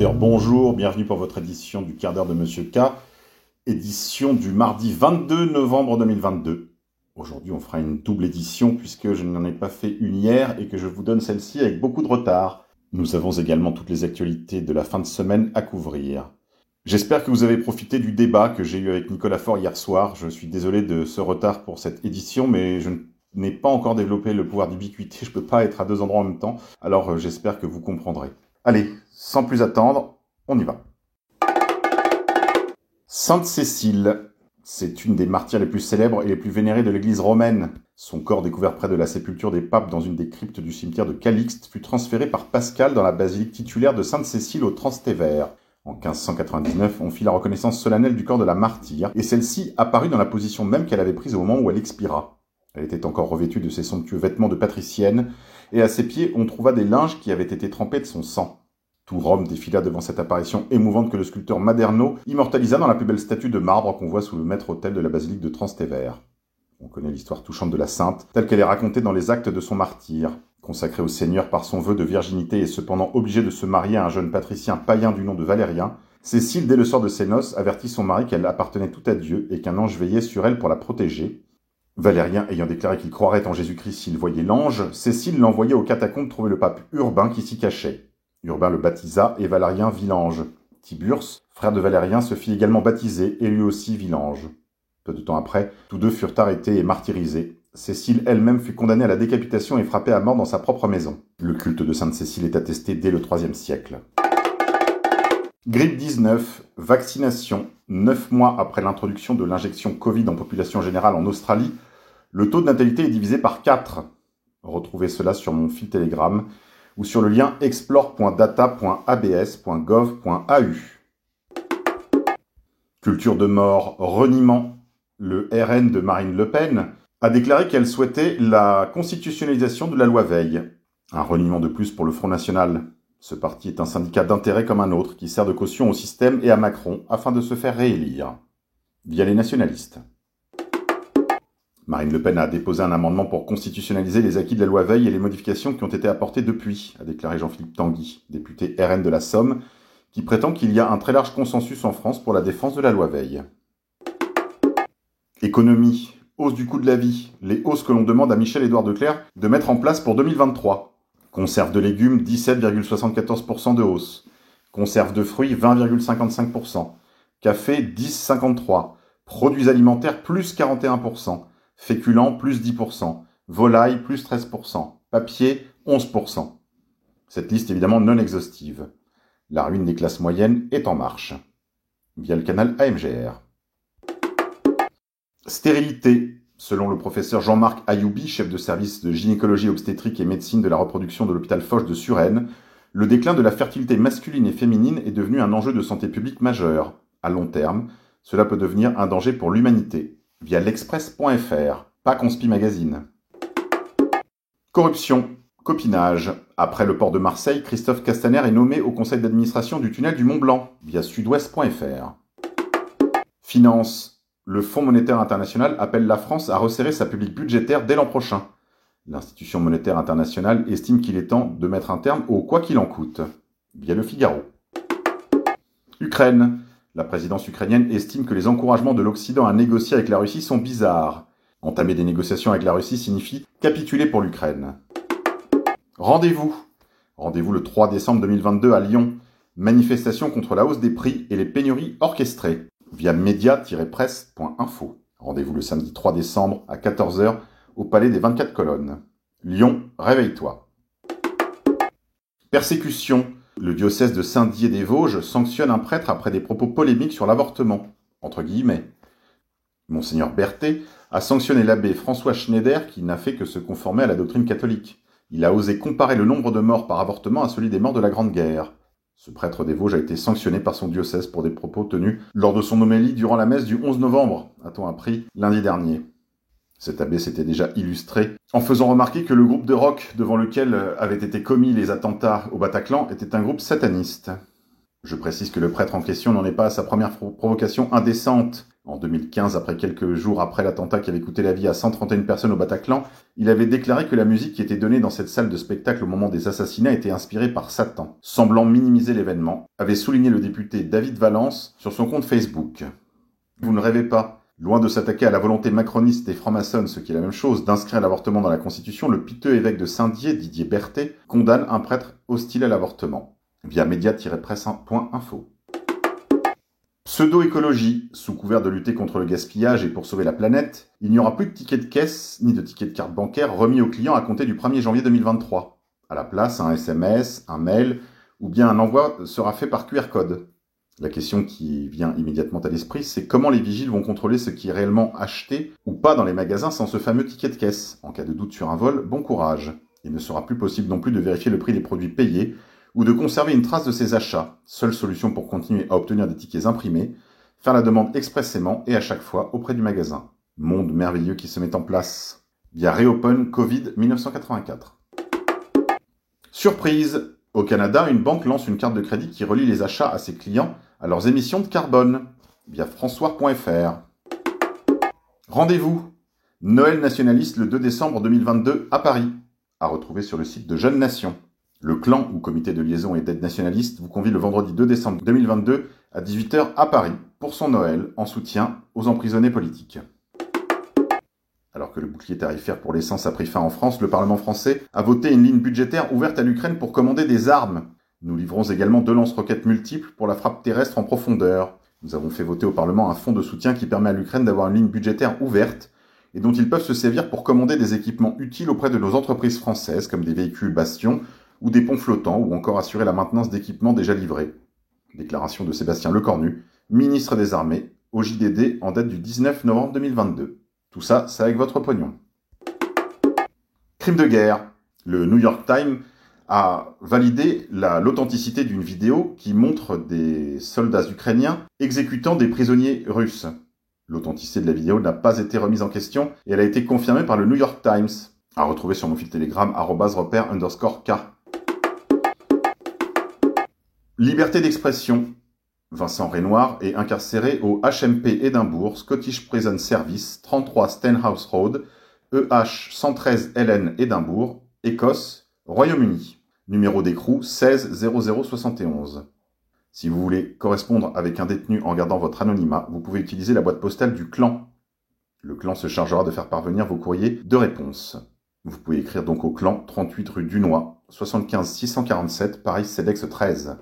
Bonjour, bienvenue pour votre édition du quart d'heure de Monsieur K, édition du mardi 22 novembre 2022. Aujourd'hui, on fera une double édition puisque je n'en ai pas fait une hier et que je vous donne celle-ci avec beaucoup de retard. Nous avons également toutes les actualités de la fin de semaine à couvrir. J'espère que vous avez profité du débat que j'ai eu avec Nicolas Faure hier soir. Je suis désolé de ce retard pour cette édition, mais je n'ai pas encore développé le pouvoir d'ubiquité. Je ne peux pas être à deux endroits en même temps. Alors euh, j'espère que vous comprendrez. Allez, sans plus attendre, on y va. Sainte Cécile, c'est une des martyrs les plus célèbres et les plus vénérées de l'Église romaine. Son corps découvert près de la sépulture des papes dans une des cryptes du cimetière de Calixte fut transféré par Pascal dans la basilique titulaire de Sainte Cécile au Transtévère. En 1599, on fit la reconnaissance solennelle du corps de la martyre, et celle-ci apparut dans la position même qu'elle avait prise au moment où elle expira. Elle était encore revêtue de ses somptueux vêtements de patricienne, et à ses pieds on trouva des linges qui avaient été trempés de son sang. Tout Rome défila devant cette apparition émouvante que le sculpteur Maderno immortalisa dans la plus belle statue de marbre qu'on voit sous le maître-autel de la basilique de Transtévère. On connaît l'histoire touchante de la sainte, telle qu'elle est racontée dans les actes de son martyr. Consacrée au Seigneur par son vœu de virginité et cependant obligée de se marier à un jeune patricien païen du nom de Valérien, Cécile, dès le sort de ses noces, avertit son mari qu'elle appartenait tout à Dieu et qu'un ange veillait sur elle pour la protéger. Valérien ayant déclaré qu'il croirait en Jésus-Christ s'il voyait l'ange, Cécile l'envoya au catacombe trouver le pape Urbain qui s'y cachait. Urbain le baptisa et Valérien vit l'ange. Tiburce, frère de Valérien, se fit également baptiser et lui aussi vit l'ange. Peu de temps après, tous deux furent arrêtés et martyrisés. Cécile elle-même fut condamnée à la décapitation et frappée à mort dans sa propre maison. Le culte de Sainte Cécile est attesté dès le IIIe siècle. Grippe 19, vaccination. Neuf mois après l'introduction de l'injection Covid en population générale en Australie, le taux de natalité est divisé par 4. Retrouvez cela sur mon fil Telegram ou sur le lien explore.data.abs.gov.au. Culture de mort, reniement. Le RN de Marine Le Pen a déclaré qu'elle souhaitait la constitutionnalisation de la loi Veil. Un reniement de plus pour le Front National. Ce parti est un syndicat d'intérêt comme un autre qui sert de caution au système et à Macron afin de se faire réélire. Via les nationalistes. Marine Le Pen a déposé un amendement pour constitutionnaliser les acquis de la loi Veil et les modifications qui ont été apportées depuis, a déclaré Jean-Philippe Tanguy, député RN de la Somme, qui prétend qu'il y a un très large consensus en France pour la défense de la loi Veil. Économie, hausse du coût de la vie, les hausses que l'on demande à Michel-Édouard Declerc de mettre en place pour 2023. Conserve de légumes, 17,74% de hausse. Conserve de fruits, 20,55%. Café, 10,53%. Produits alimentaires, plus 41%. Féculents, plus 10%. Volaille, plus 13%. Papier, 11%. Cette liste évidemment non exhaustive. La ruine des classes moyennes est en marche. Via le canal AMGR. Stérilité. Selon le professeur Jean-Marc Ayoubi, chef de service de gynécologie obstétrique et médecine de la reproduction de l'hôpital Foch de Suresnes, le déclin de la fertilité masculine et féminine est devenu un enjeu de santé publique majeur. À long terme, cela peut devenir un danger pour l'humanité via l'express.fr, pas Conspi Magazine. Corruption, copinage. Après le port de Marseille, Christophe Castaner est nommé au conseil d'administration du tunnel du Mont Blanc, via sudouest.fr. Finance. Le Fonds monétaire international appelle la France à resserrer sa publique budgétaire dès l'an prochain. L'institution monétaire internationale estime qu'il est temps de mettre un terme au quoi qu'il en coûte, via le Figaro. Ukraine. La présidence ukrainienne estime que les encouragements de l'Occident à négocier avec la Russie sont bizarres. Entamer des négociations avec la Russie signifie capituler pour l'Ukraine. Rendez-vous. Rendez-vous le 3 décembre 2022 à Lyon. Manifestation contre la hausse des prix et les pénuries orchestrées via media-presse.info. Rendez-vous le samedi 3 décembre à 14h au Palais des 24 colonnes. Lyon, réveille-toi. Persécution. Le diocèse de Saint-Dié-des-Vosges sanctionne un prêtre après des propos polémiques sur l'avortement. Entre guillemets. Monseigneur Berthet a sanctionné l'abbé François Schneider qui n'a fait que se conformer à la doctrine catholique. Il a osé comparer le nombre de morts par avortement à celui des morts de la Grande Guerre. Ce prêtre des Vosges a été sanctionné par son diocèse pour des propos tenus lors de son homélie durant la messe du 11 novembre, a-t-on appris lundi dernier. Cet abbé s'était déjà illustré en faisant remarquer que le groupe de rock devant lequel avaient été commis les attentats au Bataclan était un groupe sataniste. Je précise que le prêtre en question n'en est pas à sa première provocation indécente En 2015, après quelques jours après l'attentat qui avait coûté la vie à 131 personnes au Bataclan, il avait déclaré que la musique qui était donnée dans cette salle de spectacle au moment des assassinats était inspirée par Satan. Semblant minimiser l'événement, avait souligné le député David Valence sur son compte Facebook. Vous ne rêvez pas. Loin de s'attaquer à la volonté macroniste des francs-maçons, ce qui est la même chose, d'inscrire l'avortement dans la Constitution, le piteux évêque de Saint-Dié, Didier Berthet, condamne un prêtre hostile à l'avortement. Via média-presse.info. Pseudo-écologie, sous couvert de lutter contre le gaspillage et pour sauver la planète, il n'y aura plus de tickets de caisse ni de tickets de carte bancaire remis aux clients à compter du 1er janvier 2023. À la place, un SMS, un mail ou bien un envoi sera fait par QR code. La question qui vient immédiatement à l'esprit, c'est comment les vigiles vont contrôler ce qui est réellement acheté ou pas dans les magasins sans ce fameux ticket de caisse. En cas de doute sur un vol, bon courage. Il ne sera plus possible non plus de vérifier le prix des produits payés ou de conserver une trace de ses achats. Seule solution pour continuer à obtenir des tickets imprimés, faire la demande expressément et à chaque fois auprès du magasin. Monde merveilleux qui se met en place via Reopen Covid 1984. Surprise Au Canada, une banque lance une carte de crédit qui relie les achats à ses clients à leurs émissions de carbone via françois.fr. Rendez-vous Noël nationaliste le 2 décembre 2022 à Paris, à retrouver sur le site de Jeunes Nations. Le clan ou comité de liaison et d'aide nationaliste vous convie le vendredi 2 décembre 2022 à 18h à Paris pour son Noël en soutien aux emprisonnés politiques. Alors que le bouclier tarifaire pour l'essence a pris fin en France, le Parlement français a voté une ligne budgétaire ouverte à l'Ukraine pour commander des armes. Nous livrons également deux lance-roquettes multiples pour la frappe terrestre en profondeur. Nous avons fait voter au Parlement un fonds de soutien qui permet à l'Ukraine d'avoir une ligne budgétaire ouverte et dont ils peuvent se servir pour commander des équipements utiles auprès de nos entreprises françaises comme des véhicules bastions ou des ponts flottants, ou encore assurer la maintenance d'équipements déjà livrés. Déclaration de Sébastien Lecornu, ministre des Armées, au JDD en date du 19 novembre 2022. Tout ça, c'est avec votre pognon. Crime de guerre. Le New York Times a validé l'authenticité d'une vidéo qui montre des soldats ukrainiens exécutant des prisonniers russes. L'authenticité de la vidéo n'a pas été remise en question et elle a été confirmée par le New York Times, à retrouver sur mon fil Telegram, repère underscore K. Liberté d'expression. Vincent Renoir est incarcéré au HMP Édimbourg, Scottish Prison Service, 33 Stenhouse Road, EH 113 LN Édimbourg, Écosse, Royaume-Uni. Numéro d'écrou 160071. Si vous voulez correspondre avec un détenu en gardant votre anonymat, vous pouvez utiliser la boîte postale du clan. Le clan se chargera de faire parvenir vos courriers de réponse. Vous pouvez écrire donc au clan 38 rue Dunois, 75 647, Paris CEDEX 13.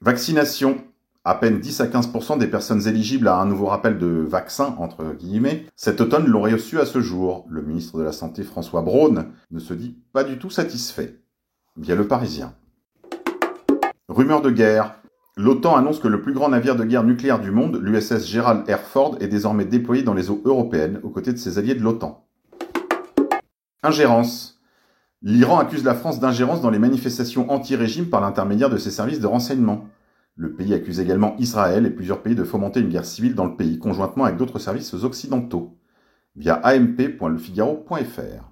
Vaccination. À peine 10 à 15% des personnes éligibles à un nouveau rappel de vaccin, entre guillemets, cet automne l'ont reçu à ce jour. Le ministre de la Santé François Braun ne se dit pas du tout satisfait. Via le Parisien. Rumeur de guerre. L'OTAN annonce que le plus grand navire de guerre nucléaire du monde, l'USS Gerald R. Ford, est désormais déployé dans les eaux européennes aux côtés de ses alliés de l'OTAN. Ingérence. L'Iran accuse la France d'ingérence dans les manifestations anti-régime par l'intermédiaire de ses services de renseignement. Le pays accuse également Israël et plusieurs pays de fomenter une guerre civile dans le pays conjointement avec d'autres services occidentaux. Via amp.lefigaro.fr.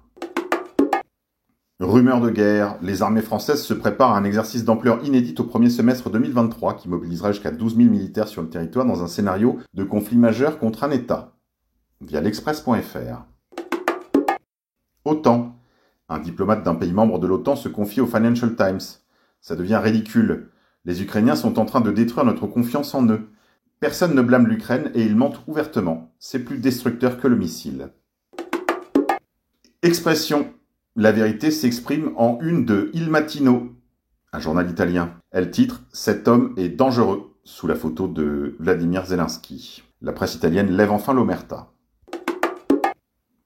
Rumeur de guerre, les armées françaises se préparent à un exercice d'ampleur inédite au premier semestre 2023 qui mobilisera jusqu'à 12 000 militaires sur le territoire dans un scénario de conflit majeur contre un État. Via l'express.fr. Autant. Un diplomate d'un pays membre de l'OTAN se confie au Financial Times. Ça devient ridicule. Les Ukrainiens sont en train de détruire notre confiance en eux. Personne ne blâme l'Ukraine et ils mentent ouvertement. C'est plus destructeur que le missile. Expression. La vérité s'exprime en une de Il Mattino, un journal italien. Elle titre Cet homme est dangereux, sous la photo de Vladimir Zelensky. La presse italienne lève enfin l'omerta.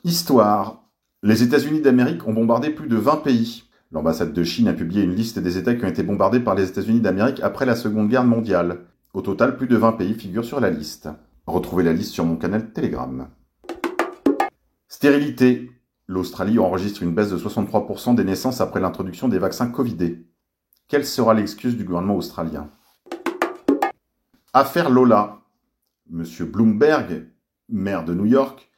Histoire. Les États-Unis d'Amérique ont bombardé plus de 20 pays. L'ambassade de Chine a publié une liste des États qui ont été bombardés par les États-Unis d'Amérique après la Seconde Guerre mondiale. Au total, plus de 20 pays figurent sur la liste. Retrouvez la liste sur mon canal Telegram. Stérilité. L'Australie enregistre une baisse de 63% des naissances après l'introduction des vaccins Covidés. Quelle sera l'excuse du gouvernement australien? Affaire Lola. Monsieur Bloomberg, maire de New York,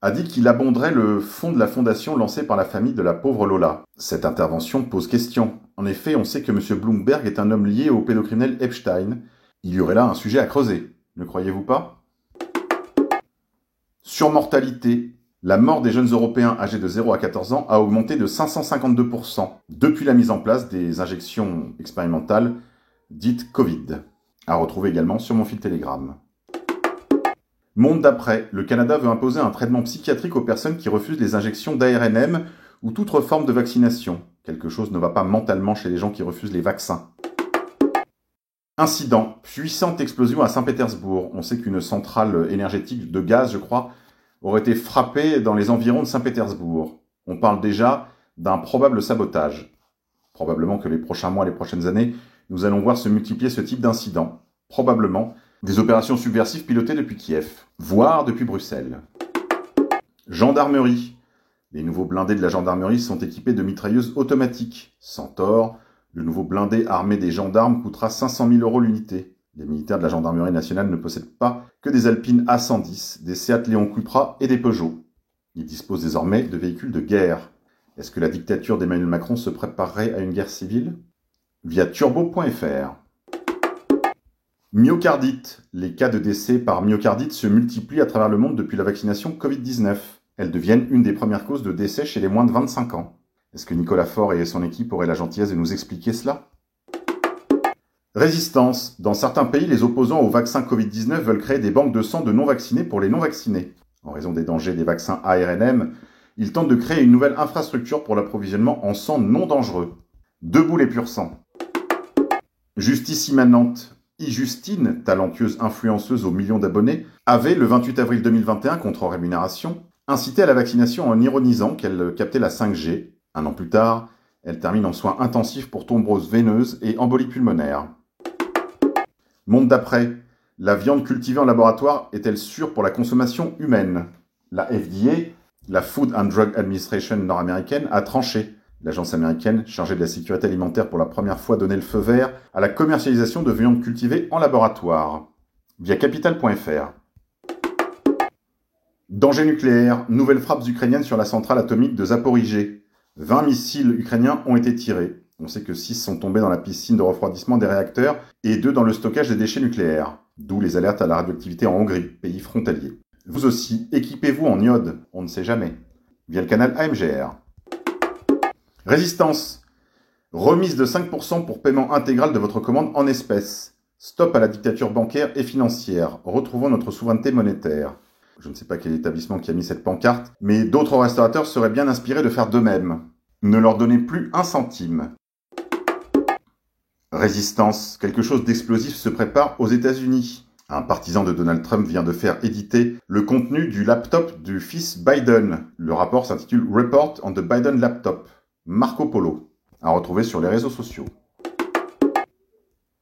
a dit qu'il abonderait le fonds de la fondation lancé par la famille de la pauvre Lola. Cette intervention pose question. En effet, on sait que M. Bloomberg est un homme lié au pédocriminel Epstein. Il y aurait là un sujet à creuser, ne croyez-vous pas? Surmortalité. La mort des jeunes Européens âgés de 0 à 14 ans a augmenté de 552% depuis la mise en place des injections expérimentales dites Covid. À retrouver également sur mon fil Telegram. Monde d'après. Le Canada veut imposer un traitement psychiatrique aux personnes qui refusent les injections d'ARNM ou toute autre forme de vaccination. Quelque chose ne va pas mentalement chez les gens qui refusent les vaccins. Incident. Puissante explosion à Saint-Pétersbourg. On sait qu'une centrale énergétique de gaz, je crois, aurait été frappée dans les environs de Saint-Pétersbourg. On parle déjà d'un probable sabotage. Probablement que les prochains mois, les prochaines années, nous allons voir se multiplier ce type d'incidents. Probablement des opérations subversives pilotées depuis Kiev, voire depuis Bruxelles. Gendarmerie. Les nouveaux blindés de la gendarmerie sont équipés de mitrailleuses automatiques. Centaure, le nouveau blindé armé des gendarmes coûtera 500 000 euros l'unité. Les militaires de la gendarmerie nationale ne possèdent pas que des Alpines A110, des Seat Léon Cupra et des Peugeot. Ils disposent désormais de véhicules de guerre. Est-ce que la dictature d'Emmanuel Macron se préparerait à une guerre civile? Via turbo.fr. Myocardite. Les cas de décès par myocardite se multiplient à travers le monde depuis la vaccination Covid-19. Elles deviennent une des premières causes de décès chez les moins de 25 ans. Est-ce que Nicolas Faure et son équipe auraient la gentillesse de nous expliquer cela? Résistance. Dans certains pays, les opposants au vaccin Covid-19 veulent créer des banques de sang de non-vaccinés pour les non-vaccinés. En raison des dangers des vaccins ARNM, ils tentent de créer une nouvelle infrastructure pour l'approvisionnement en sang non dangereux. Debout les purs sang. Justice immanente. I-Justine, talentueuse influenceuse aux millions d'abonnés, avait, le 28 avril 2021, contre rémunération, incité à la vaccination en ironisant qu'elle captait la 5G un an plus tard, elle termine en soins intensifs pour thrombose veineuse et embolie pulmonaire. Monde d'après. La viande cultivée en laboratoire est-elle sûre pour la consommation humaine? La FDA, la Food and Drug Administration nord-américaine, a tranché. L'agence américaine chargée de la sécurité alimentaire pour la première fois donnait le feu vert à la commercialisation de viande cultivée en laboratoire. Via capital.fr. Danger nucléaire. Nouvelles frappes ukrainiennes sur la centrale atomique de Zaporizhé. 20 missiles ukrainiens ont été tirés. On sait que 6 sont tombés dans la piscine de refroidissement des réacteurs et 2 dans le stockage des déchets nucléaires. D'où les alertes à la radioactivité en Hongrie, pays frontalier. Vous aussi, équipez-vous en iode, on ne sait jamais. Via le canal AMGR. Résistance. Remise de 5% pour paiement intégral de votre commande en espèces. Stop à la dictature bancaire et financière. Retrouvons notre souveraineté monétaire. Je ne sais pas quel établissement qui a mis cette pancarte, mais d'autres restaurateurs seraient bien inspirés de faire de même. Ne leur donnez plus un centime. Résistance. Quelque chose d'explosif se prépare aux États-Unis. Un partisan de Donald Trump vient de faire éditer le contenu du laptop du fils Biden. Le rapport s'intitule Report on the Biden Laptop. Marco Polo. À retrouver sur les réseaux sociaux.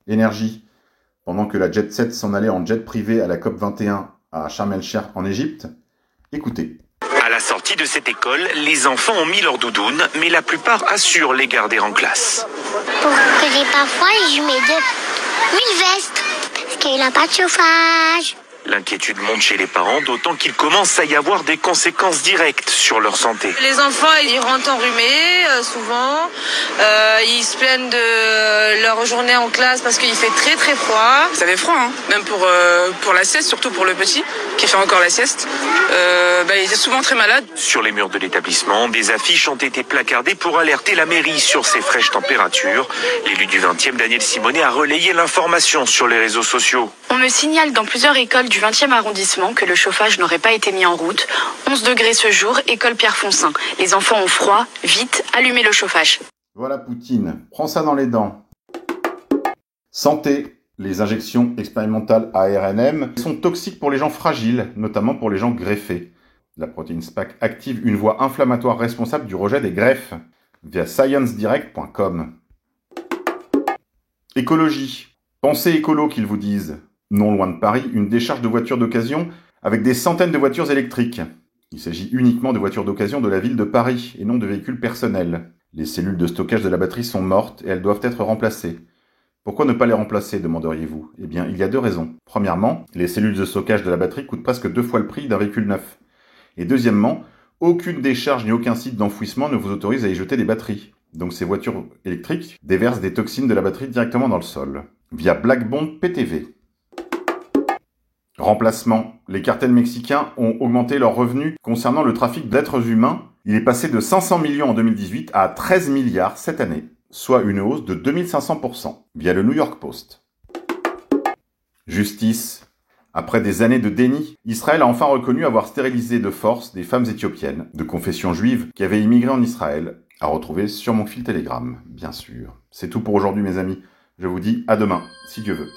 Énergie. Pendant que la Jet Set s'en allait en jet privé à la COP 21 à Sharm el-Sheikh en Égypte. Écoutez. À la sortie de cette école, les enfants ont mis leur doudoune, mais la plupart assurent les garder en classe. Pour que j'ai pas froid, je mets deux, une veste, parce qu'il n'a pas de chauffage. L'inquiétude monte chez les parents, d'autant qu'il commence à y avoir des conséquences directes sur leur santé. Les enfants, ils rentrent enrhumés, euh, souvent. Euh, ils se plaignent de leur journée en classe parce qu'il fait très très froid. Ça fait froid, hein même pour, euh, pour la sieste, surtout pour le petit, qui fait encore la sieste. Euh, bah, il est souvent très malade. Sur les murs de l'établissement, des affiches ont été placardées pour alerter la mairie sur ces fraîches températures. L'élu du 20e, Daniel Simonet, a relayé l'information sur les réseaux sociaux. On me signale dans plusieurs écoles du 20e arrondissement que le chauffage n'aurait pas été mis en route. 11 degrés ce jour, école Pierre Foncin. Les enfants ont froid, vite, allumez le chauffage. Voilà Poutine, prends ça dans les dents. Santé. Les injections expérimentales ARNM sont toxiques pour les gens fragiles, notamment pour les gens greffés. La protéine SPAC active une voie inflammatoire responsable du rejet des greffes via sciencedirect.com. Écologie. Pensez écolo qu'ils vous disent. Non loin de Paris, une décharge de voitures d'occasion avec des centaines de voitures électriques. Il s'agit uniquement de voitures d'occasion de la ville de Paris et non de véhicules personnels. Les cellules de stockage de la batterie sont mortes et elles doivent être remplacées. Pourquoi ne pas les remplacer demanderiez-vous? Eh bien, il y a deux raisons. Premièrement, les cellules de stockage de la batterie coûtent presque deux fois le prix d'un véhicule neuf. Et deuxièmement, aucune décharge ni aucun site d'enfouissement ne vous autorise à y jeter des batteries. Donc ces voitures électriques déversent des toxines de la batterie directement dans le sol, via Black Bond PTV. Remplacement. Les cartels mexicains ont augmenté leurs revenus concernant le trafic d'êtres humains. Il est passé de 500 millions en 2018 à 13 milliards cette année, soit une hausse de 2500% via le New York Post. Justice. Après des années de déni, Israël a enfin reconnu avoir stérilisé de force des femmes éthiopiennes de confession juive qui avaient immigré en Israël, à retrouver sur mon fil Telegram, bien sûr. C'est tout pour aujourd'hui mes amis. Je vous dis à demain, si Dieu veut.